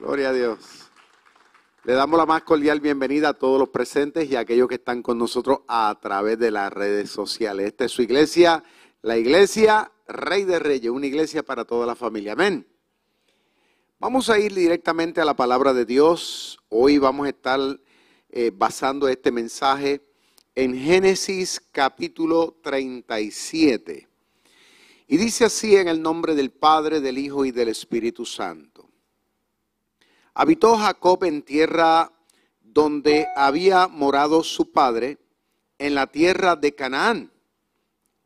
Gloria a Dios. Le damos la más cordial bienvenida a todos los presentes y a aquellos que están con nosotros a través de las redes sociales. Esta es su iglesia, la iglesia Rey de Reyes, una iglesia para toda la familia. Amén. Vamos a ir directamente a la palabra de Dios. Hoy vamos a estar eh, basando este mensaje en Génesis capítulo 37. Y dice así en el nombre del Padre, del Hijo y del Espíritu Santo. Habitó Jacob en tierra donde había morado su padre, en la tierra de Canaán.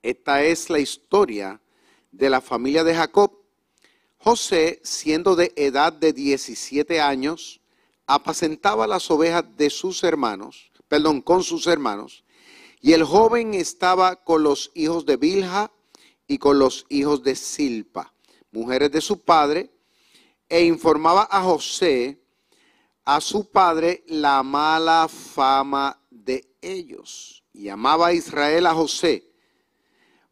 Esta es la historia de la familia de Jacob. José, siendo de edad de 17 años, apacentaba las ovejas de sus hermanos, perdón, con sus hermanos, y el joven estaba con los hijos de Bilha y con los hijos de Silpa, mujeres de su padre, e informaba a José, a su padre, la mala fama de ellos. Y amaba a Israel a José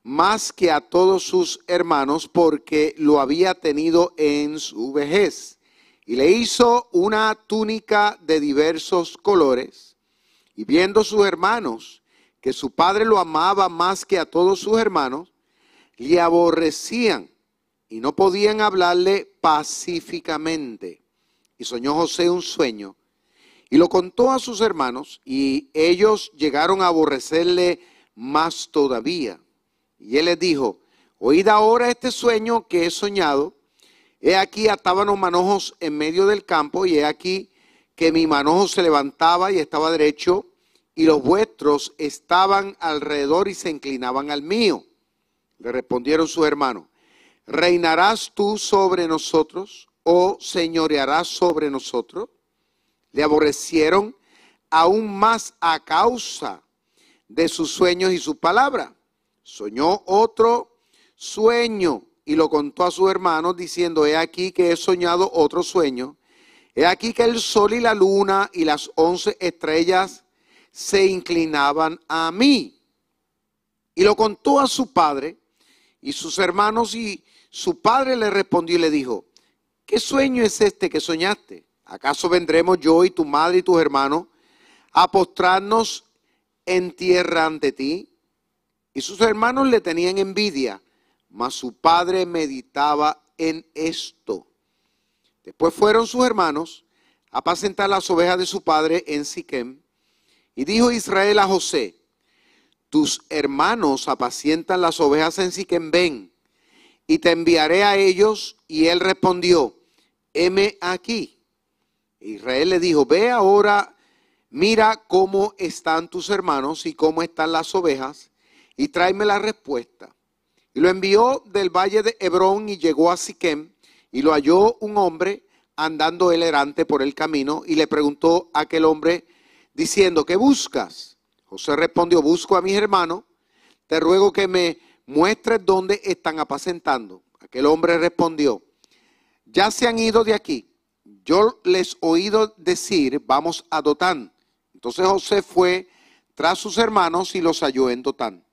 más que a todos sus hermanos porque lo había tenido en su vejez. Y le hizo una túnica de diversos colores. Y viendo sus hermanos que su padre lo amaba más que a todos sus hermanos, le aborrecían y no podían hablarle pacíficamente. Y soñó José un sueño y lo contó a sus hermanos y ellos llegaron a aborrecerle más todavía. Y él les dijo, oíd ahora este sueño que he soñado. He aquí ataban los manojos en medio del campo y he aquí que mi manojo se levantaba y estaba derecho y los vuestros estaban alrededor y se inclinaban al mío. Le respondieron sus hermanos, ¿reinarás tú sobre nosotros o señorearás sobre nosotros? Le aborrecieron aún más a causa de sus sueños y su palabra. Soñó otro sueño y lo contó a sus hermanos diciendo, he aquí que he soñado otro sueño. He aquí que el sol y la luna y las once estrellas se inclinaban a mí. Y lo contó a su padre y sus hermanos y su padre le respondió y le dijo, ¿qué sueño es este que soñaste? ¿Acaso vendremos yo y tu madre y tus hermanos a postrarnos en tierra ante ti? Y sus hermanos le tenían envidia, mas su padre meditaba en esto. Después fueron sus hermanos a apacentar las ovejas de su padre en Siquem. Y dijo Israel a José, tus hermanos apacientan las ovejas en Siquem, ven, y te enviaré a ellos. Y él respondió, heme aquí. Israel le dijo, ve ahora, mira cómo están tus hermanos y cómo están las ovejas, y tráeme la respuesta. Y lo envió del valle de Hebrón y llegó a Siquem, y lo halló un hombre andando él errante por el camino, y le preguntó a aquel hombre, diciendo, ¿qué buscas? José respondió, busco a mis hermanos, te ruego que me muestres dónde están apacentando. Aquel hombre respondió, ya se han ido de aquí. Yo les oído decir, vamos a Dotán. Entonces José fue tras sus hermanos y los halló en Dotán.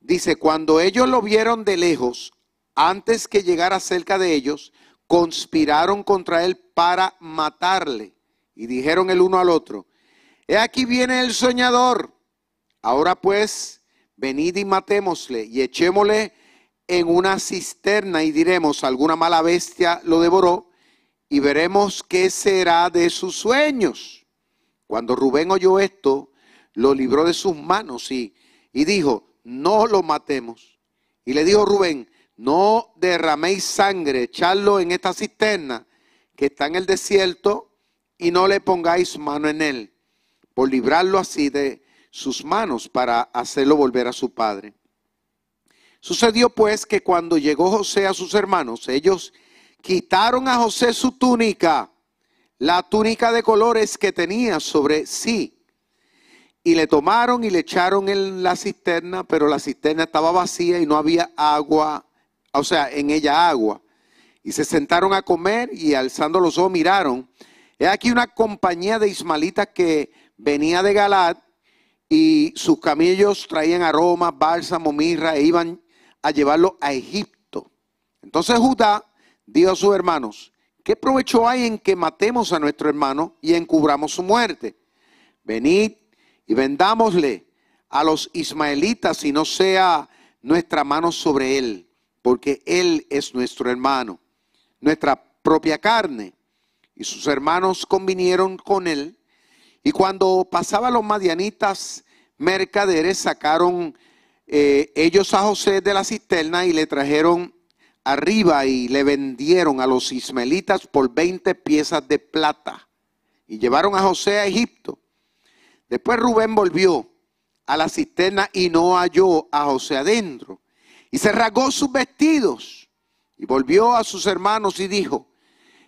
Dice, cuando ellos lo vieron de lejos, antes que llegara cerca de ellos, conspiraron contra él para matarle. Y dijeron el uno al otro, He aquí viene el soñador. Ahora pues, venid y matémosle y echémosle en una cisterna y diremos, alguna mala bestia lo devoró y veremos qué será de sus sueños. Cuando Rubén oyó esto, lo libró de sus manos y, y dijo, no lo matemos. Y le dijo Rubén, no derraméis sangre, echadlo en esta cisterna que está en el desierto y no le pongáis mano en él por librarlo así de sus manos para hacerlo volver a su padre. Sucedió pues que cuando llegó José a sus hermanos, ellos quitaron a José su túnica, la túnica de colores que tenía sobre sí, y le tomaron y le echaron en la cisterna, pero la cisterna estaba vacía y no había agua, o sea, en ella agua. Y se sentaron a comer y alzando los ojos miraron. He aquí una compañía de ismalitas que venía de Galad y sus camellos traían aromas, bálsamo, mirra e iban a llevarlo a Egipto. Entonces Judá dijo a sus hermanos, ¿qué provecho hay en que matemos a nuestro hermano y encubramos su muerte? Venid y vendámosle a los ismaelitas y no sea nuestra mano sobre él, porque él es nuestro hermano, nuestra propia carne. Y sus hermanos convinieron con él. Y cuando pasaban los madianitas mercaderes, sacaron eh, ellos a José de la cisterna y le trajeron arriba y le vendieron a los ismaelitas por 20 piezas de plata. Y llevaron a José a Egipto. Después Rubén volvió a la cisterna y no halló a José adentro. Y se rasgó sus vestidos y volvió a sus hermanos y dijo,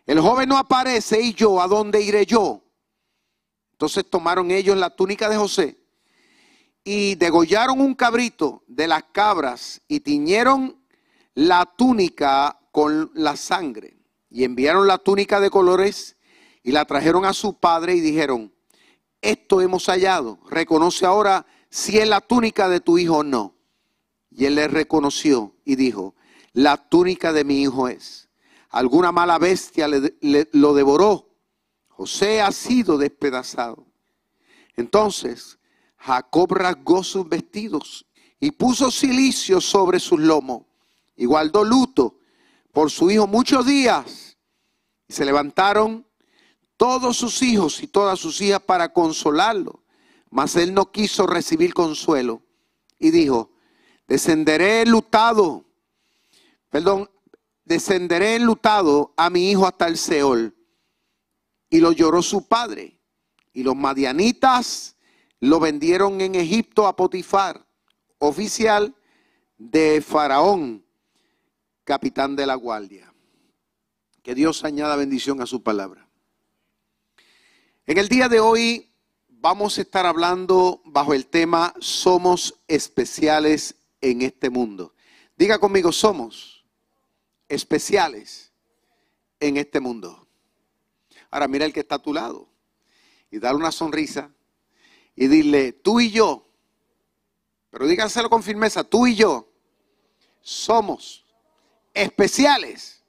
el joven no aparece y yo, ¿a dónde iré yo? Entonces tomaron ellos la túnica de José y degollaron un cabrito de las cabras y tiñeron la túnica con la sangre. Y enviaron la túnica de colores y la trajeron a su padre y dijeron, esto hemos hallado, reconoce ahora si es la túnica de tu hijo o no. Y él le reconoció y dijo, la túnica de mi hijo es. Alguna mala bestia le, lo devoró. José ha sido despedazado. Entonces Jacob rasgó sus vestidos y puso silicio sobre sus lomos y guardó luto por su hijo muchos días. Y se levantaron todos sus hijos y todas sus hijas para consolarlo. Mas él no quiso recibir consuelo y dijo, descenderé lutado, perdón, descenderé lutado a mi hijo hasta el Seol. Y lo lloró su padre. Y los madianitas lo vendieron en Egipto a Potifar, oficial de Faraón, capitán de la guardia. Que Dios añada bendición a su palabra. En el día de hoy vamos a estar hablando bajo el tema Somos especiales en este mundo. Diga conmigo, somos especiales en este mundo. Ahora mira el que está a tu lado y dale una sonrisa y dile, tú y yo, pero díganselo con firmeza, tú y yo somos especiales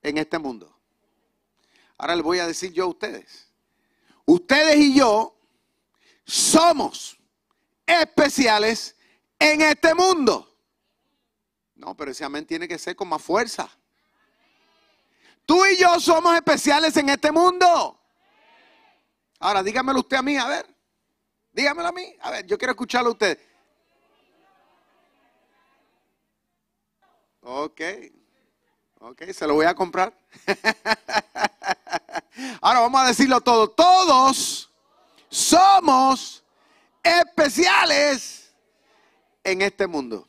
en este mundo. Ahora les voy a decir yo a ustedes. Ustedes y yo somos especiales en este mundo. No, pero ese amén tiene que ser con más fuerza. Tú y yo somos especiales en este mundo. Ahora, dígamelo usted a mí, a ver. Dígamelo a mí. A ver, yo quiero escucharlo a usted. Ok. Ok, se lo voy a comprar. Ahora vamos a decirlo todo. Todos somos especiales en este mundo.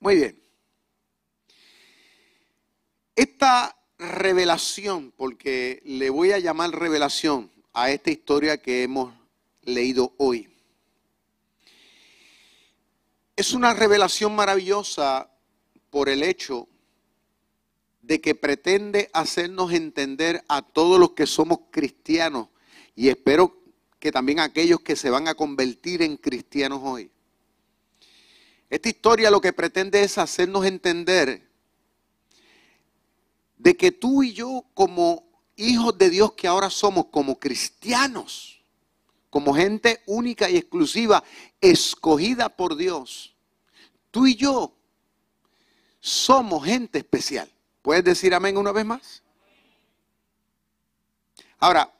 Muy bien. Esta revelación, porque le voy a llamar revelación a esta historia que hemos leído hoy, es una revelación maravillosa por el hecho de que pretende hacernos entender a todos los que somos cristianos y espero que también aquellos que se van a convertir en cristianos hoy. Esta historia lo que pretende es hacernos entender de que tú y yo como hijos de Dios que ahora somos, como cristianos, como gente única y exclusiva, escogida por Dios, tú y yo somos gente especial. ¿Puedes decir amén una vez más? Ahora,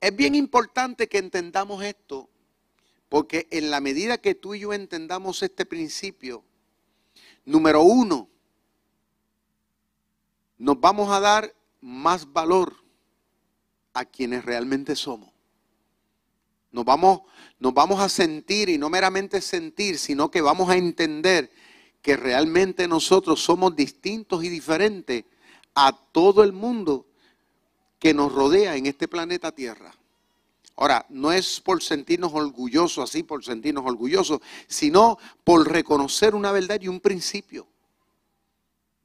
es bien importante que entendamos esto, porque en la medida que tú y yo entendamos este principio, número uno, nos vamos a dar más valor a quienes realmente somos. Nos vamos, nos vamos a sentir, y no meramente sentir, sino que vamos a entender que realmente nosotros somos distintos y diferentes a todo el mundo que nos rodea en este planeta Tierra. Ahora, no es por sentirnos orgullosos, así por sentirnos orgullosos, sino por reconocer una verdad y un principio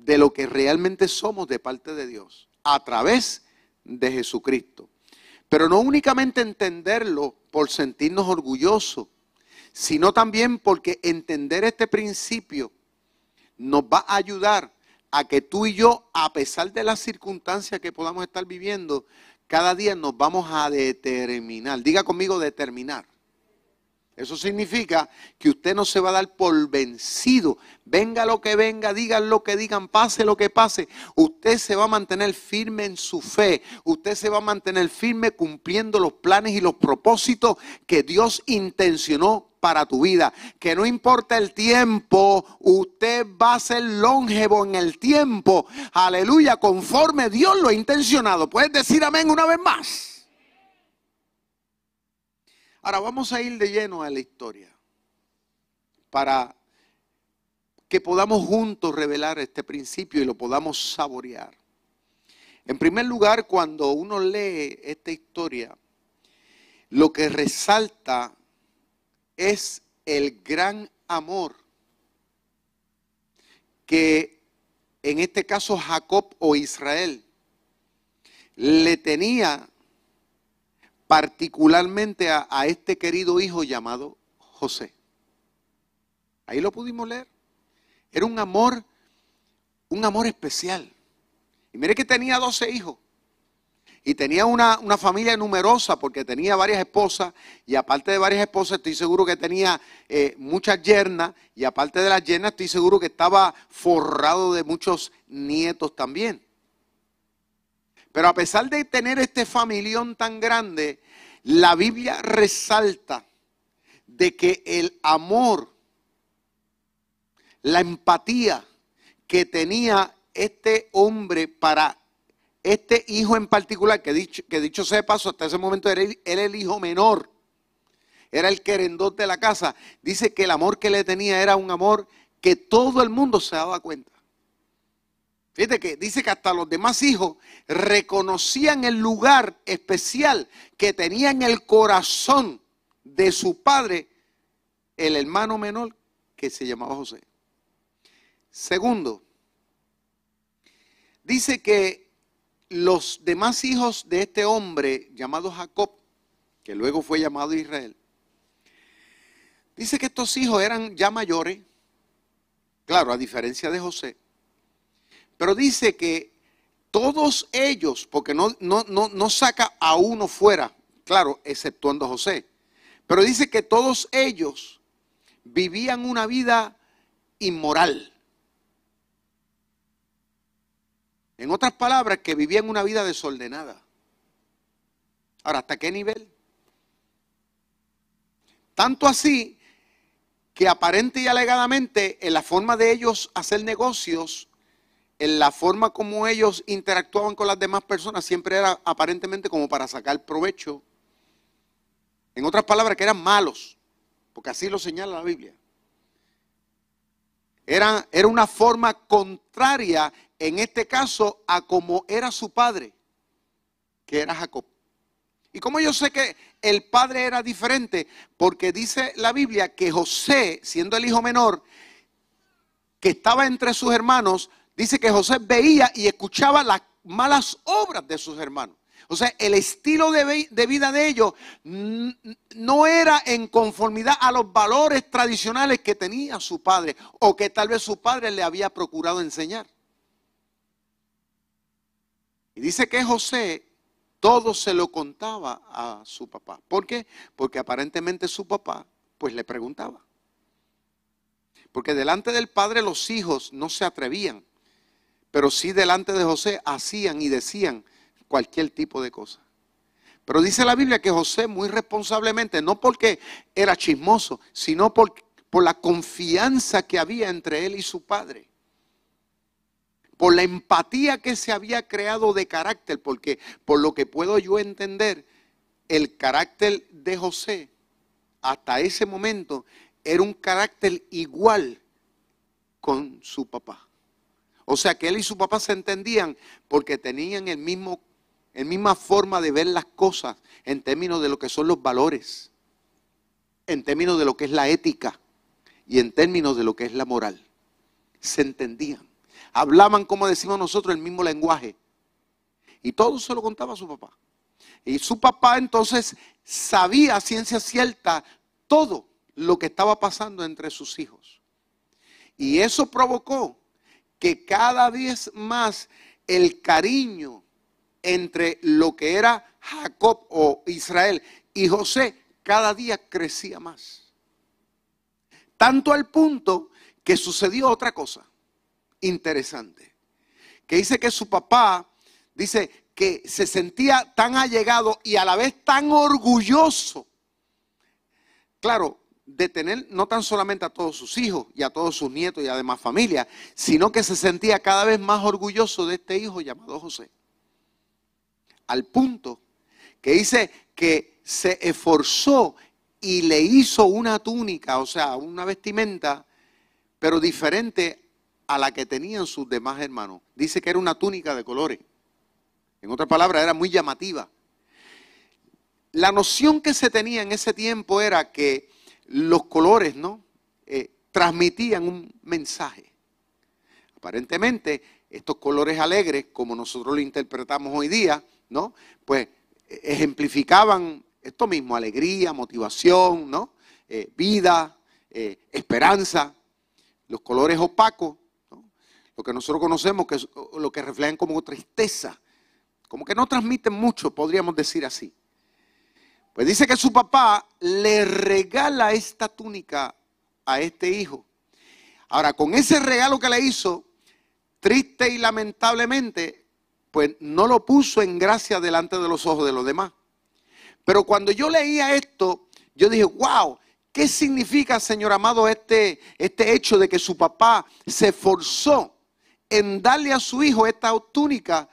de lo que realmente somos de parte de Dios, a través de Jesucristo. Pero no únicamente entenderlo por sentirnos orgullosos, sino también porque entender este principio nos va a ayudar a que tú y yo, a pesar de las circunstancias que podamos estar viviendo, cada día nos vamos a determinar. Diga conmigo determinar. Eso significa que usted no se va a dar por vencido. Venga lo que venga, digan lo que digan, pase lo que pase. Usted se va a mantener firme en su fe. Usted se va a mantener firme cumpliendo los planes y los propósitos que Dios intencionó para tu vida. Que no importa el tiempo, usted va a ser longevo en el tiempo. Aleluya, conforme Dios lo ha intencionado. Puedes decir amén una vez más. Ahora vamos a ir de lleno a la historia para que podamos juntos revelar este principio y lo podamos saborear. En primer lugar, cuando uno lee esta historia, lo que resalta es el gran amor que en este caso Jacob o Israel le tenía particularmente a, este querido hijo llamado José. Ahí lo pudimos leer. Era un amor, un amor especial. Y mire que tenía 12 hijos. Y tenía una, familia numerosa porque tenía varias esposas. Y aparte de varias esposas, estoy seguro que tenía eh, muchas yernas. Y aparte de las yernas, estoy seguro que estaba forrado de muchos nietos también. Pero a pesar de tener este familión tan grande, la Biblia resalta de que el amor, la empatía que tenía este hombre para este hijo en particular, que dicho, sea de paso, hasta ese momento era, era el hijo menor, era el querendón de la casa, dice que el amor que le tenía era un amor que todo el mundo se daba cuenta. Fíjate que dice que hasta los demás hijos reconocían el lugar especial que tenía en el corazón de su padre el hermano menor que se llamaba José. Segundo, dice que los demás hijos de este hombre llamado Jacob, que luego fue llamado Israel, dice que estos hijos eran ya mayores, claro, a diferencia de José, pero dice que todos ellos, porque no, no, no, saca a uno fuera, claro, exceptuando a José, pero dice que todos ellos vivían una vida inmoral. En otras palabras, que vivían una vida desordenada. Ahora, ¿hasta qué nivel? Tanto así que aparente y alegadamente en la forma de ellos hacer negocios en la forma como ellos interactuaban con las demás personas siempre era aparentemente como para sacar provecho. En otras palabras, que eran malos, porque así lo señala la Biblia. Era, era una forma contraria, en este caso, a como era su padre, que era Jacob. Y como yo sé que el padre era diferente, porque dice la Biblia que José, siendo el hijo menor, que estaba entre sus hermanos, dice que José veía y escuchaba las malas obras de sus hermanos. O sea, el estilo de, vida de ellos no era en conformidad a los valores tradicionales que tenía su padre o que tal vez su padre le había procurado enseñar. Y dice que José todo se lo contaba a su papá. ¿Por qué? Porque aparentemente su papá pues le preguntaba. Porque delante del padre los hijos no se atrevían pero sí delante de José hacían y decían cualquier tipo de cosa. Pero dice la Biblia que José muy responsablemente, no porque era chismoso, sino por, por la confianza que había entre él y su padre. Por la empatía que se había creado de carácter, porque por lo que puedo yo entender, el carácter de José hasta ese momento era un carácter igual con su papá. O sea que él y su papá se entendían porque tenían el mismo, el misma forma de ver las cosas en términos de lo que son los valores, en términos de lo que es la ética y en términos de lo que es la moral. Se entendían. Hablaban, como decimos nosotros, el mismo lenguaje. Y todo se lo contaba a su papá. Y su papá entonces sabía a ciencia cierta todo lo que estaba pasando entre sus hijos. Y eso provocó que cada vez más el cariño entre lo que era Jacob o Israel y José cada día crecía más. Tanto al punto que sucedió otra cosa interesante, que dice que su papá, dice que se sentía tan allegado y a la vez tan orgulloso. Claro, de tener no tan solamente a todos sus hijos y a todos sus nietos y además familia, sino que se sentía cada vez más orgulloso de este hijo llamado José. Al punto que dice que se esforzó y le hizo una túnica, o sea, una vestimenta, pero diferente a la que tenían sus demás hermanos. Dice que era una túnica de colores. En otras palabras, era muy llamativa. La noción que se tenía en ese tiempo era que los colores, ¿no? Eh, transmitían un mensaje. Aparentemente, estos colores alegres, como nosotros lo interpretamos hoy día, ¿no? Pues eh, ejemplificaban esto mismo, alegría, motivación, ¿no? Eh, vida, esperanza. Los colores opacos, lo que nosotros conocemos, que es lo que reflejan como tristeza, como que no transmiten mucho, podríamos decir así. Pues dice que su papá le regala esta túnica a este hijo. Ahora, con ese regalo que le hizo, triste y lamentablemente, pues no lo puso en gracia delante de los ojos de los demás. Pero cuando yo leía esto, yo dije, wow, ¿qué significa, Señor amado, este, este hecho de que su papá se esforzó en darle a su hijo esta túnica,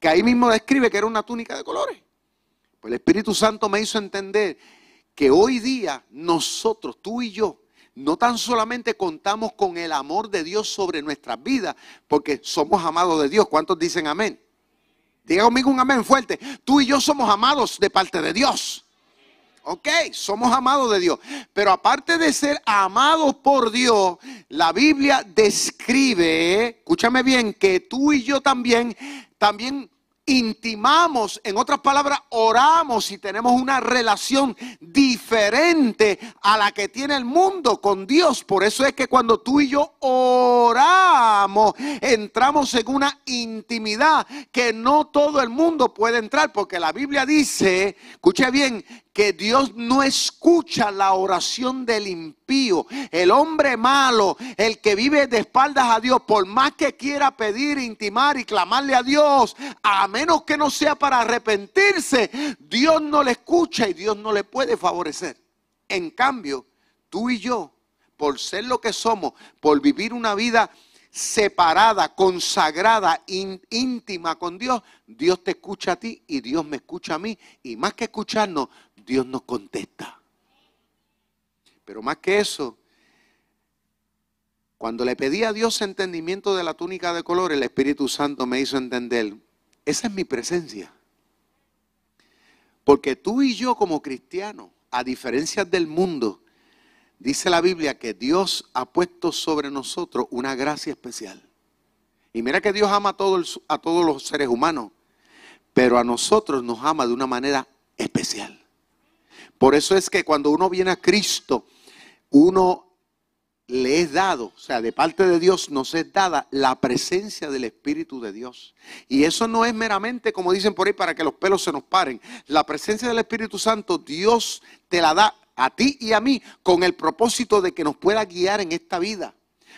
que ahí mismo describe que era una túnica de colores? Pues el Espíritu Santo me hizo entender que hoy día nosotros, tú y yo, no tan solamente contamos con el amor de Dios sobre nuestras vidas, porque somos amados de Dios. ¿Cuántos dicen amén? Diga conmigo un amén fuerte. Tú y yo somos amados de parte de Dios. Ok, somos amados de Dios. Pero aparte de ser amados por Dios, la Biblia describe, escúchame bien, que tú y yo también, también intimamos, en otras palabras, oramos y tenemos una relación diferente a la que tiene el mundo con Dios. Por eso es que cuando tú y yo oramos, entramos en una intimidad que no todo el mundo puede entrar, porque la Biblia dice, escuche bien, que Dios no escucha la oración del impío. El hombre malo, el que vive de espaldas a Dios, por más que quiera pedir, intimar y clamarle a Dios, a menos que no sea para arrepentirse, Dios no le escucha y Dios no le puede favorecer. En cambio, tú y yo, por ser lo que somos, por vivir una vida separada, consagrada, íntima con Dios, Dios te escucha a ti y Dios me escucha a mí. Y más que escucharnos, Dios nos contesta. Pero más que eso, cuando le pedí a Dios entendimiento de la túnica de color, el Espíritu Santo me hizo entender, esa es mi presencia. Porque tú y yo como cristianos, a diferencia del mundo, dice la Biblia que Dios ha puesto sobre nosotros una gracia especial. Y mira que Dios ama a todos, a todos los seres humanos, pero a nosotros nos ama de una manera especial. Por eso es que cuando uno viene a Cristo, uno le es dado, o sea, de parte de Dios nos es dada la presencia del Espíritu de Dios. Y eso no es meramente, como dicen por ahí, para que los pelos se nos paren. La presencia del Espíritu Santo, Dios te la da a ti y a mí con el propósito de que nos pueda guiar en esta vida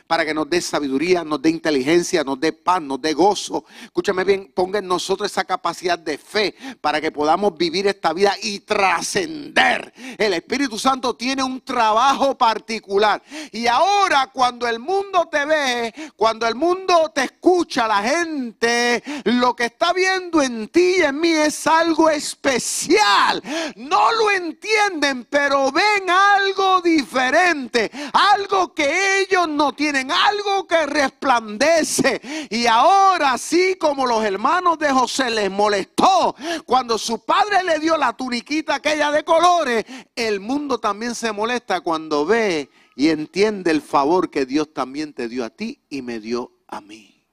para que nos dé sabiduría, nos dé inteligencia, nos dé paz, nos dé gozo. Escúchame bien, ponga en nosotros esa capacidad de fe para que podamos vivir esta vida y trascender. El Espíritu Santo tiene un trabajo particular. Y ahora cuando el mundo te ve, cuando el mundo te escucha, la gente, lo que está viendo en ti y en mí es algo especial. No lo entienden, pero ven algo diferente, algo que ellos no tienen algo que resplandece. Y ahora, así como los hermanos de José les molestó cuando su padre le dio la tuniquita aquella de colores, el mundo también se molesta cuando ve y entiende el favor que Dios también te dio a ti y me dio a mí.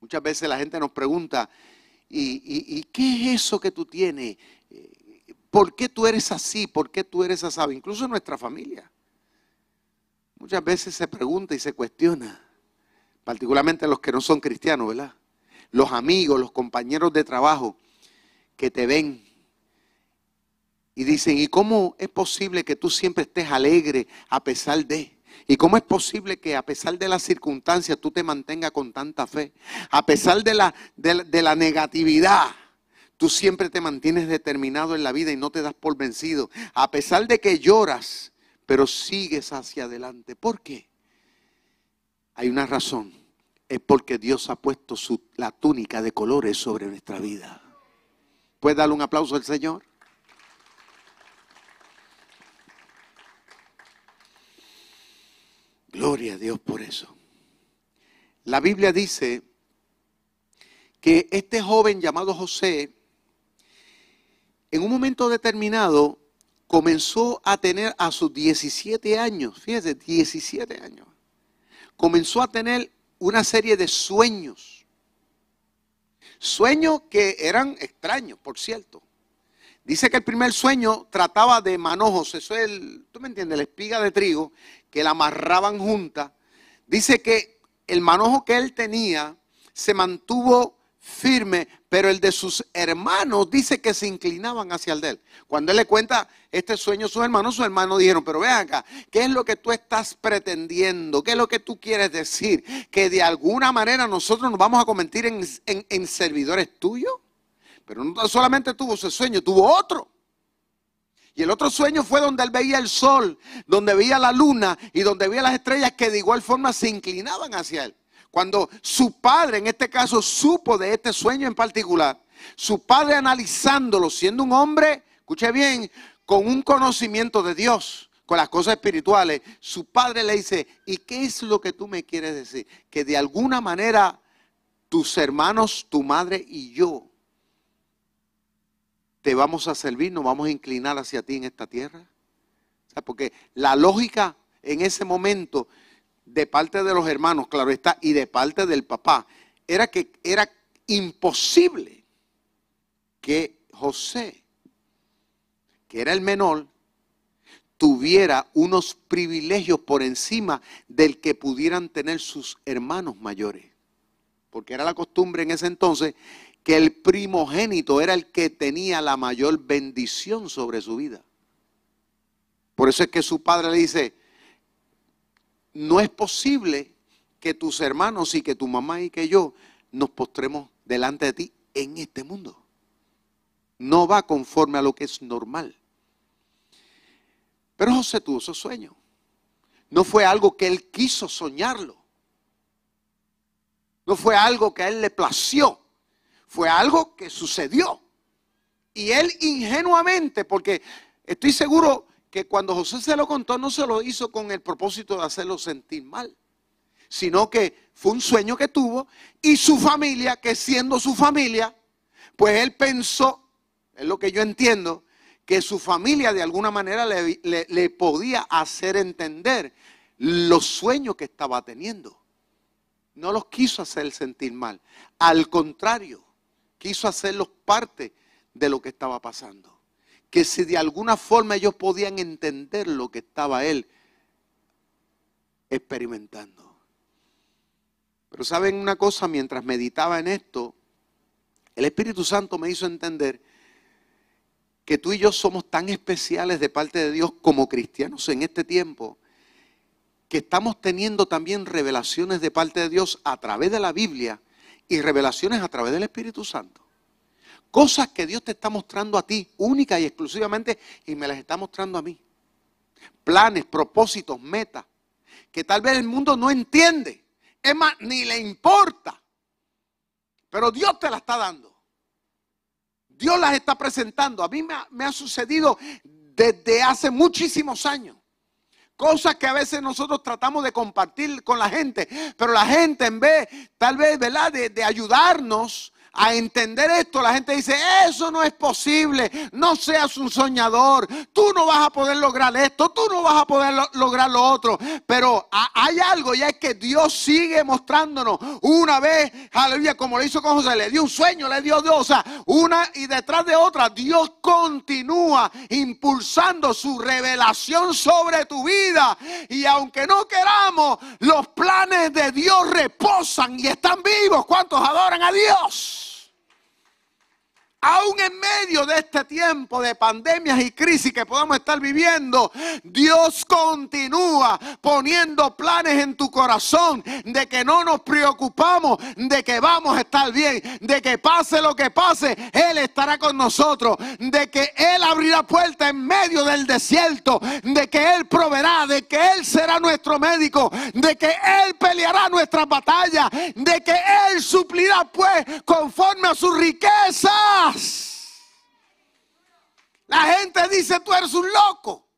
Muchas veces la gente nos pregunta, ¿y, qué es eso que tú tienes? ¿Por qué tú eres así? ¿Por qué tú eres así? Incluso en nuestra familia. Muchas veces se pregunta y se cuestiona, particularmente los que no son cristianos, ¿verdad? Los amigos, los compañeros de trabajo que te ven y dicen, ¿y cómo es posible que tú siempre estés alegre a pesar de? ¿Y cómo es posible que a pesar de las circunstancias tú te mantengas con tanta fe? A pesar de la, de, la negatividad, tú siempre te mantienes determinado en la vida y no te das por vencido. A pesar de que lloras, pero sigues hacia adelante. ¿Por qué? Hay una razón. Es porque Dios ha puesto la túnica de colores sobre nuestra vida. ¿Puedes darle un aplauso al Señor? Gloria a Dios por eso. La Biblia dice que este joven llamado José, en un momento determinado, comenzó a tener a sus 17 años, fíjese, 17 años, comenzó a tener una serie de sueños. Sueños que eran extraños, por cierto. Dice que el primer sueño trataba de manojos, eso es el, tú me entiendes, la espiga de trigo, que la amarraban junta. Dice que el manojo que él tenía se mantuvo firme, pero el de sus hermanos dice que se inclinaban hacia el de él. Cuando él le cuenta este sueño a sus hermanos, sus hermanos dijeron, pero vean acá, ¿qué es lo que tú estás pretendiendo? ¿Qué es lo que tú quieres decir? Que de alguna manera nosotros nos vamos a convertir en, en servidores tuyos. Pero no solamente tuvo ese sueño, tuvo otro. Y el otro sueño fue donde él veía el sol, donde veía la luna y donde veía las estrellas que de igual forma se inclinaban hacia él. Cuando su padre, en este caso, supo de este sueño en particular, su padre analizándolo, siendo un hombre, escuche bien, con un conocimiento de Dios, con las cosas espirituales, su padre le dice, ¿y qué es lo que tú me quieres decir? Que de alguna manera tus hermanos, tu madre y yo te vamos a servir, nos vamos a inclinar hacia ti en esta tierra. porque la lógica en ese momento de parte de los hermanos, claro está, y de parte del papá, era que era imposible que José, que era el menor, tuviera unos privilegios por encima del que pudieran tener sus hermanos mayores. Porque era la costumbre en ese entonces que el primogénito era el que tenía la mayor bendición sobre su vida. Por eso es que su padre le dice, no es posible que tus hermanos y que tu mamá y que yo nos postremos delante de ti en este mundo. No va conforme a lo que es normal. Pero José tuvo su sueño. No fue algo que él quiso soñarlo. No fue algo que a él le plació fue algo que sucedió. Y él ingenuamente, porque estoy seguro que cuando José se lo contó, no se lo hizo con el propósito de hacerlo sentir mal, sino que fue un sueño que tuvo y su familia, que siendo su familia, pues él pensó, es lo que yo entiendo, que su familia de alguna manera le, le podía hacer entender los sueños que estaba teniendo. No los quiso hacer sentir mal. Al contrario, quiso hacerlos parte de lo que estaba pasando. Que si de alguna forma ellos podían entender lo que estaba él experimentando. Pero saben una cosa, mientras meditaba en esto, el Espíritu Santo me hizo entender que tú y yo somos tan especiales de parte de Dios como cristianos en este tiempo, que estamos teniendo también revelaciones de parte de Dios a través de la Biblia y revelaciones a través del Espíritu Santo. Cosas que Dios te está mostrando a ti, única y exclusivamente, y me las está mostrando a mí. Planes, propósitos, metas, que tal vez el mundo no entiende. Es más, ni le importa. Pero Dios te las está dando. Dios las está presentando. A mí me ha, sucedido desde hace muchísimos años. Cosas que a veces nosotros tratamos de compartir con la gente, pero la gente en vez, tal vez, de ayudarnos a entender esto, la gente dice, eso no es posible, no seas un soñador, tú no vas a poder lograr esto, tú no vas a poder lograr lo otro. Pero hay algo y es que Dios sigue mostrándonos una vez, aleluya, como lo hizo con José, le dio un sueño, le dio Dios, o sea, una y detrás de otra, Dios continúa impulsando su revelación sobre tu vida. Y aunque no queramos, los planes de Dios reposan y están vivos. ¿Cuántos adoran a Dios? Aún en medio de este tiempo de pandemias y crisis que podamos estar viviendo, Dios continúa poniendo planes en tu corazón de que no nos preocupamos, de que vamos a estar bien, de que pase lo que pase, Él estará con nosotros, de que Él abrirá puertas en medio del desierto, de que Él proveerá, de que Él será nuestro médico, de que Él peleará nuestras batallas, de que Él suplirá pues conforme a su riqueza la gente dice, tú eres un loco.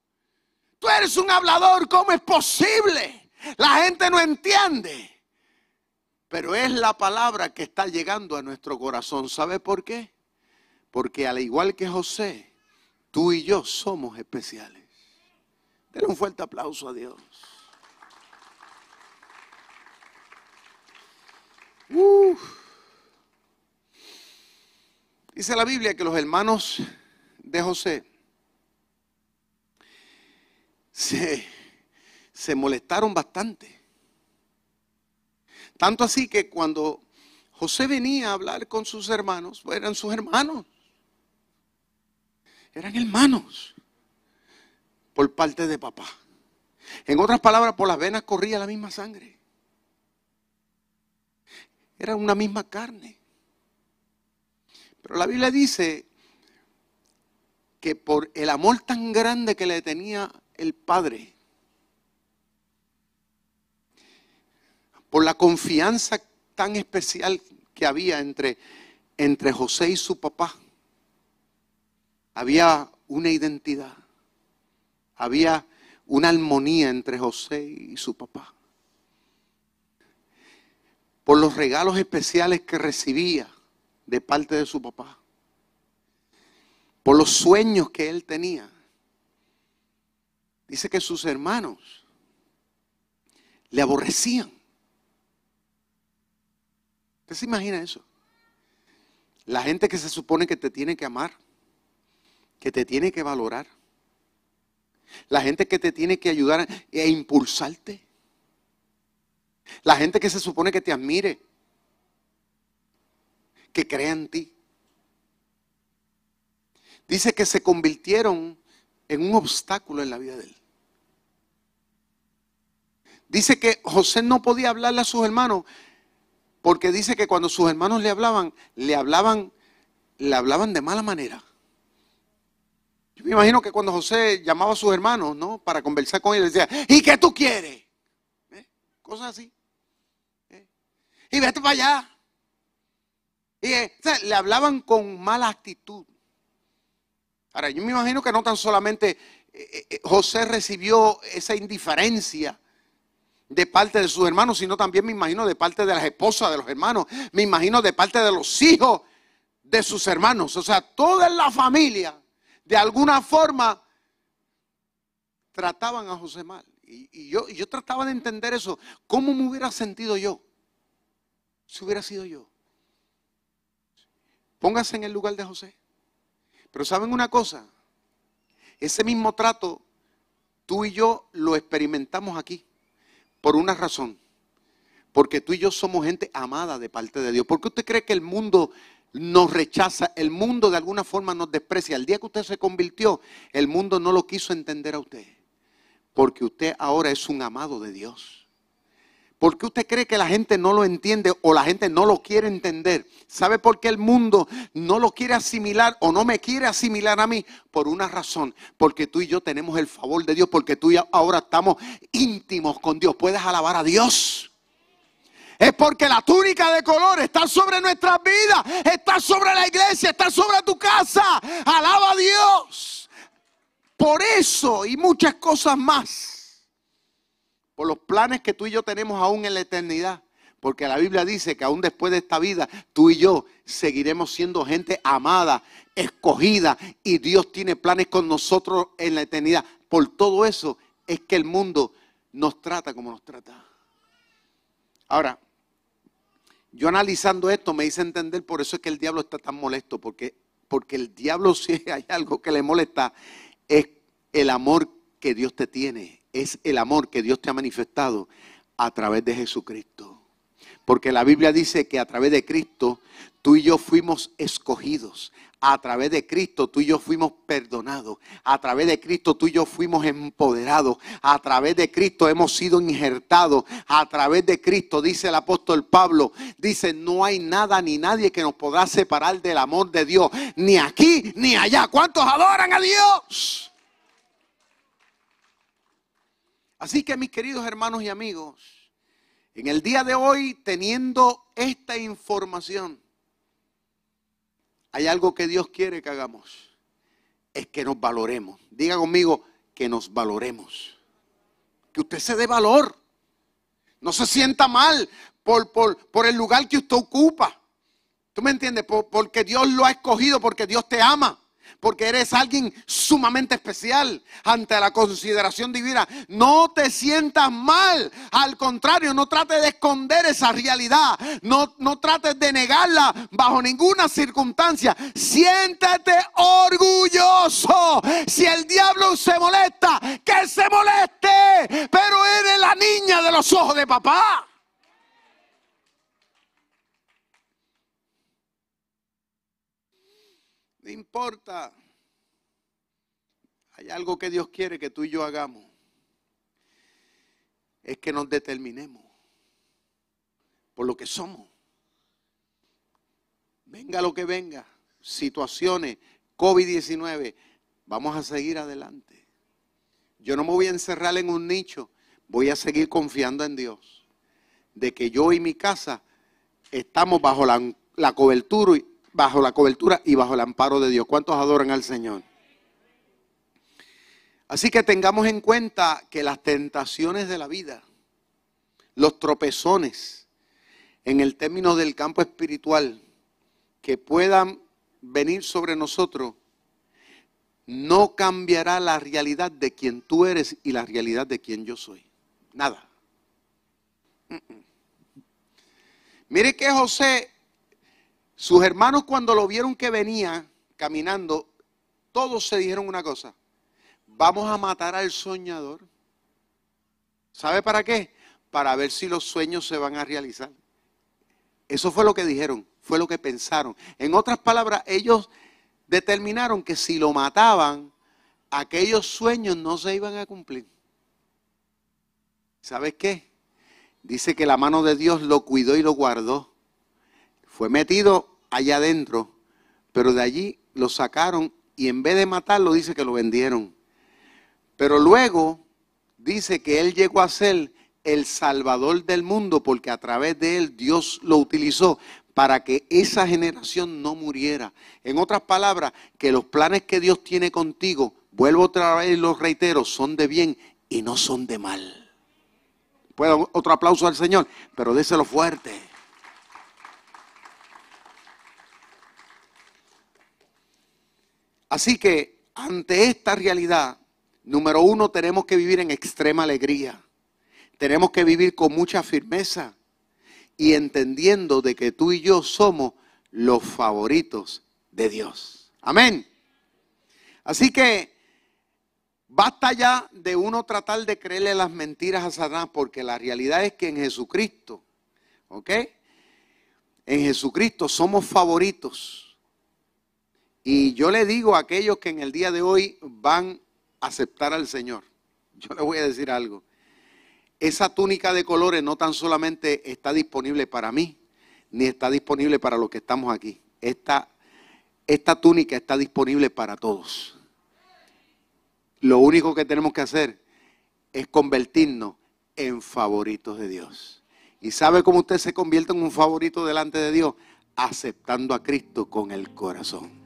Tú eres un hablador, ¿cómo es posible? La gente no entiende. Pero es la palabra que está llegando a nuestro corazón. ¿Sabe por qué? Porque al igual que José, tú y yo somos especiales. Denle un fuerte aplauso a Dios. Uf. Dice la Biblia que los hermanos de José se, se molestaron bastante. Tanto así que cuando José venía a hablar con sus hermanos, pues eran sus hermanos. Eran hermanos por parte de papá. En otras palabras, por las venas corría la misma sangre. Era una misma carne. Pero la Biblia dice que por el amor tan grande que le tenía el Padre, por la confianza tan especial que había entre, entre José y su papá, había una identidad, había una armonía entre José y su papá. Por los regalos especiales que recibía de parte de su papá, por los sueños que él tenía. Dice que sus hermanos le aborrecían. ¿Usted se imagina eso? La gente que se supone que te tiene que amar, que te tiene que valorar, la gente que te tiene que ayudar e impulsarte, la gente que se supone que te admire, que crea en ti. Dice que se convirtieron en un obstáculo en la vida de él. Dice que José no podía hablarle a sus hermanos porque dice que cuando sus hermanos le hablaban, le hablaban, le hablaban de mala manera. Yo me imagino que cuando José llamaba a sus hermanos, ¿no? Para conversar con ellos, decía, ¿y qué tú quieres? ¿Eh? Cosas así. ¿Eh? Y vete para allá. Eh, le hablaban con mala actitud. Ahora, yo me imagino que no tan solamente eh, eh, José recibió esa indiferencia de parte de sus hermanos, sino también me imagino de parte de las esposas de los hermanos, me imagino de parte de los hijos de sus hermanos. O sea, toda la familia, de alguna forma, trataban a José mal. Y yo trataba de entender eso. ¿Cómo me hubiera sentido yo si hubiera sido yo? Póngase en el lugar de José. Pero ¿saben una cosa? Ese mismo trato, tú y yo lo experimentamos aquí por una razón. Porque tú y yo somos gente amada de parte de Dios. ¿Por qué usted cree que el mundo nos rechaza? El mundo de alguna forma nos desprecia. El día que usted se convirtió, el mundo no lo quiso entender a usted. Porque usted ahora es un amado de Dios. ¿Por qué usted cree que la gente no lo entiende o la gente no lo quiere entender? ¿Sabe por qué el mundo no lo quiere asimilar o no me quiere asimilar a mí? Por una razón, porque tú y yo tenemos el favor de Dios, porque tú y yo ahora estamos íntimos con Dios. Puedes alabar a Dios. Es porque la túnica de color está sobre nuestras vidas, está sobre la iglesia, está sobre tu casa. Alaba a Dios. Por eso y muchas cosas más por los planes que tú y yo tenemos aún en la eternidad, Porque la Biblia dice que aún después de esta vida, tú y yo seguiremos siendo gente amada, escogida, y Dios tiene planes con nosotros en la eternidad. Por todo eso es que el mundo nos trata como nos trata. Ahora, yo analizando esto me hice entender, por eso es que el diablo está tan molesto, porque, porque el diablo si hay algo que le molesta, es el amor que Dios te tiene, es el amor que Dios te ha manifestado a través de Jesucristo. Porque la Biblia dice que a través de Cristo tú y yo fuimos escogidos. A través de Cristo tú y yo fuimos perdonados. A través de Cristo tú y yo fuimos empoderados. A través de Cristo hemos sido injertados. A través de Cristo, dice el apóstol Pablo, dice, no hay nada ni nadie que nos podrá separar del amor de Dios. Ni aquí ni allá. ¿Cuántos adoran a Dios? Así que mis queridos hermanos y amigos, en el día de hoy, teniendo esta información, hay algo que Dios quiere que hagamos. Es que nos valoremos. Diga conmigo que nos valoremos. Que usted se dé valor. No se sienta mal por, por, el lugar que usted ocupa. ¿Tú me entiendes? porque Dios lo ha escogido, porque Dios te ama porque eres alguien sumamente especial ante la consideración divina. No te sientas mal, al contrario, no trates de esconder esa realidad, no, no trates de negarla bajo ninguna circunstancia. Siéntete orgulloso. Si el diablo se molesta, que se moleste, pero eres la niña de los ojos de papá. Importa. Hay algo que Dios quiere que tú y yo hagamos. Es que nos determinemos por lo que somos. Venga lo que venga, situaciones, COVID-19, vamos a seguir adelante. Yo no me voy a encerrar en un nicho, voy a seguir confiando en Dios. De que yo y mi casa estamos bajo la, la cobertura, bajo la cobertura y bajo el amparo de Dios. ¿Cuántos adoran al Señor? Así que tengamos en cuenta que las tentaciones de la vida, los tropezones en el término del campo espiritual que puedan venir sobre nosotros, no cambiará la realidad de quien tú eres y la realidad de quien yo soy. Nada. Mire que José sus hermanos cuando lo vieron que venía caminando, todos se dijeron una cosa, vamos a matar al soñador. ¿Sabe para qué? Para ver si los sueños se van a realizar. Eso fue lo que dijeron, fue lo que pensaron. En otras palabras, ellos determinaron que si lo mataban, aquellos sueños no se iban a cumplir. ¿Sabes qué? Dice que la mano de Dios lo cuidó y lo guardó. Fue metido allá adentro, pero de allí lo sacaron y en vez de matarlo dice que lo vendieron. Pero luego dice que él llegó a ser el salvador del mundo porque a través de él Dios lo utilizó para que esa generación no muriera. En otras palabras, que los planes que Dios tiene contigo, vuelvo otra vez y los reitero, son de bien y no son de mal. Puedo otro aplauso al Señor, pero déselo fuerte. Así que ante esta realidad, número uno, tenemos que vivir en extrema alegría. Tenemos que vivir con mucha firmeza y entendiendo de que tú y yo somos los favoritos de Dios. Amén. Así que basta ya de uno tratar de creerle las mentiras a Satanás porque la realidad es que en Jesucristo, ¿ok? En Jesucristo somos favoritos. Y yo le digo a aquellos que en el día de hoy van a aceptar al Señor, yo le voy a decir algo. Esa túnica de colores no tan solamente está disponible para mí, ni está disponible para los que estamos aquí. Esta, esta túnica está disponible para todos. Lo único que tenemos que hacer es convertirnos en favoritos de Dios. ¿Y sabe cómo usted se convierte en un favorito delante de Dios? Aceptando a Cristo con el corazón.